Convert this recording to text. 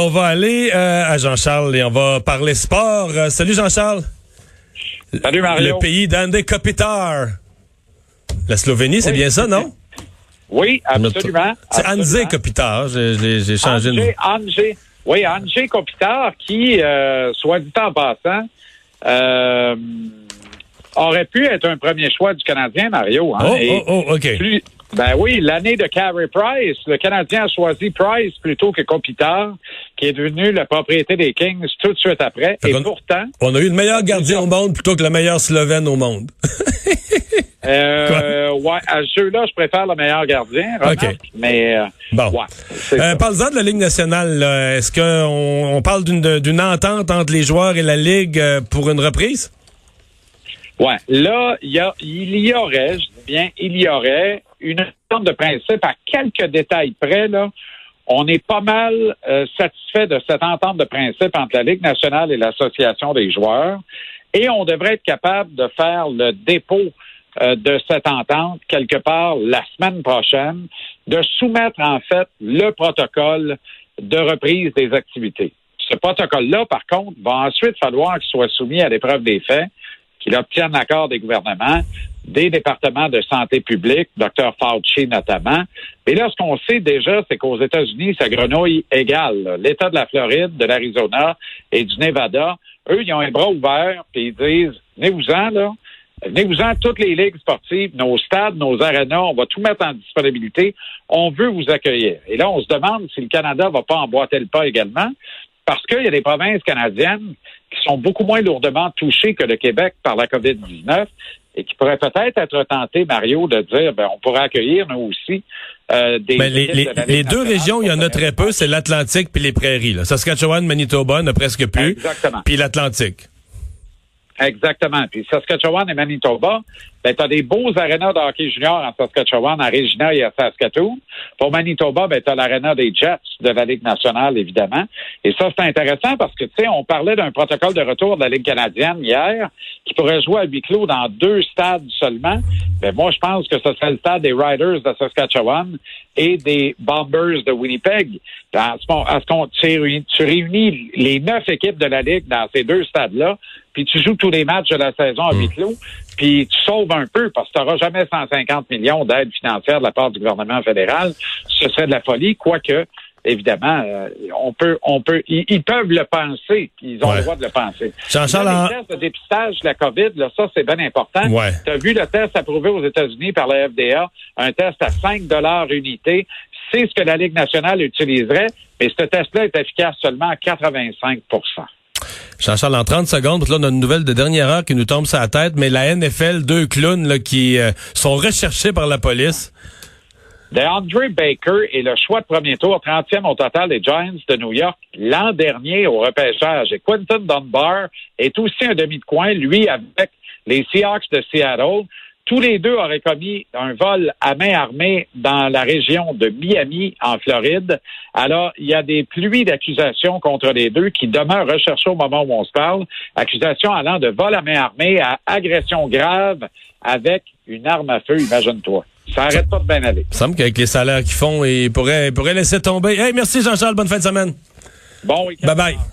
On va aller euh, à Jean-Charles et on va parler sport. Euh, salut Jean-Charles. Salut Mario. Le pays d'Andé Kopitar. La Slovénie, c'est Oui. bien ça, non? Oui, absolument. C'est André absolument. Kopitar. J'ai- changé de Andrzej- Andrzej- oui, Andrzej Kopitar, qui, euh, soit dit en passant, aurait pu être un premier choix du Canadien, Mario. hein, Oh, oh, oh, OK. plus- ben oui, l'année de Carey Price, le Canadien a choisi Price plutôt que Kopitar, qui est devenu la propriété des Kings tout de suite après. Fait Et pourtant, On a eu le meilleur gardien au monde plutôt que le meilleur Slovène au monde. euh, ouais, à ce jeu-là, je préfère le meilleur gardien, remarque, OK. mais euh, Bon. ouais, Euh. Parle-en de la Ligue nationale. Est-ce qu'on on parle d'une d'une entente entre les joueurs et la Ligue euh, pour une reprise? Ouais, là, il y, a, il y aurait, je dis bien, il y aurait une entente de principe à quelques détails près, là. On est pas mal euh, satisfait de cette entente de principe entre la Ligue nationale et l'Association des joueurs. Et on devrait être capable de faire le dépôt euh, de cette entente quelque part la semaine prochaine, de soumettre en fait le protocole de reprise des activités. Ce protocole-là, par contre, va ensuite falloir qu'il soit soumis à l'épreuve des faits qu'il obtienne l'accord des gouvernements, des départements de santé publique, Dr Fauci notamment. Mais là, ce qu'on sait déjà, c'est qu'aux États-Unis, ça grenouille égale. L'État de la Floride, de l'Arizona et du Nevada, eux, ils ont les bras ouverts, puis ils disent, venez-vous-en, là. Venez-vous-en, toutes les ligues sportives, nos stades, nos arénas, on va tout mettre en disponibilité. On veut vous accueillir. Et là, on se demande si le Canada va pas emboîter le pas également, parce qu'il y a des provinces canadiennes qui sont beaucoup moins lourdement touchées que le Québec par la COVID-19 et qui pourraient peut-être être tentées, Mario, de dire, ben, on pourrait accueillir, nous aussi, euh, des... Ben, les, les- de deux régions, il y en a très peu, c'est l'Atlantique puis les prairies. Là. Saskatchewan, Manitoba, n'a presque plus. Exactement. Puis l'Atlantique. Exactement. Puis Saskatchewan et Manitoba, ben, tu as des beaux arénas de hockey junior en Saskatchewan, en Regina et à Saskatoon. Pour Manitoba, ben, tu as l'aréna des Jets de la Ligue nationale, évidemment. Et ça, c'est intéressant parce que, tu sais, on parlait d'un protocole de retour de la Ligue canadienne hier qui pourrait jouer à huis clos dans deux stades seulement. Ben, moi, je pense que ce serait le stade des Riders de Saskatchewan et des Bombers de Winnipeg. À ce, moment- à ce qu'on, tu réunis les neuf équipes de la Ligue dans ces deux stades-là, puis tu joues tous les matchs de la saison à huis clos, puis tu sauves un peu parce que tu n'auras jamais 150 millions d'aide financière de la part du gouvernement fédéral. Ce serait de la folie, quoique évidemment, euh, on peut, on peut, ils, ils peuvent le penser, ils ont Ouais. le droit de le penser. Là, les tests de dépistage de la COVID, là, ça, c'est bien important. Ouais. Tu as vu le test approuvé aux États-Unis par la FDA, un test à 5 unité. C'est ce que la Ligue nationale utiliserait, mais ce test-là est efficace seulement à 85 Jean-Charles, en 30 secondes, là, on a une nouvelle de dernière heure qui nous tombe sur la tête, mais la NFL, deux clowns qui euh, sont recherchés par la police. DeAndre Baker est le choix de premier tour, 30e au total des Giants de New York l'an dernier au repêchage. Et Quinton Dunbar est aussi un demi de coin, lui avec les Seahawks de Seattle. Tous les deux auraient commis un vol à main armée dans la région de Miami, en Floride. Alors, il y a des pluies d'accusations contre les deux qui demeurent recherchées au moment où on se parle. Accusations allant de vol à main armée à agression grave avec une arme à feu, imagine-toi. Ça arrête pas de bien aller. Il me semble qu'avec les salaires qu'ils font, ils pourraient, ils pourraient laisser tomber. Hey, merci Jean-Charles, bonne fin de semaine. Bon week-end. Bye bye.